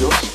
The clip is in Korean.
Radio.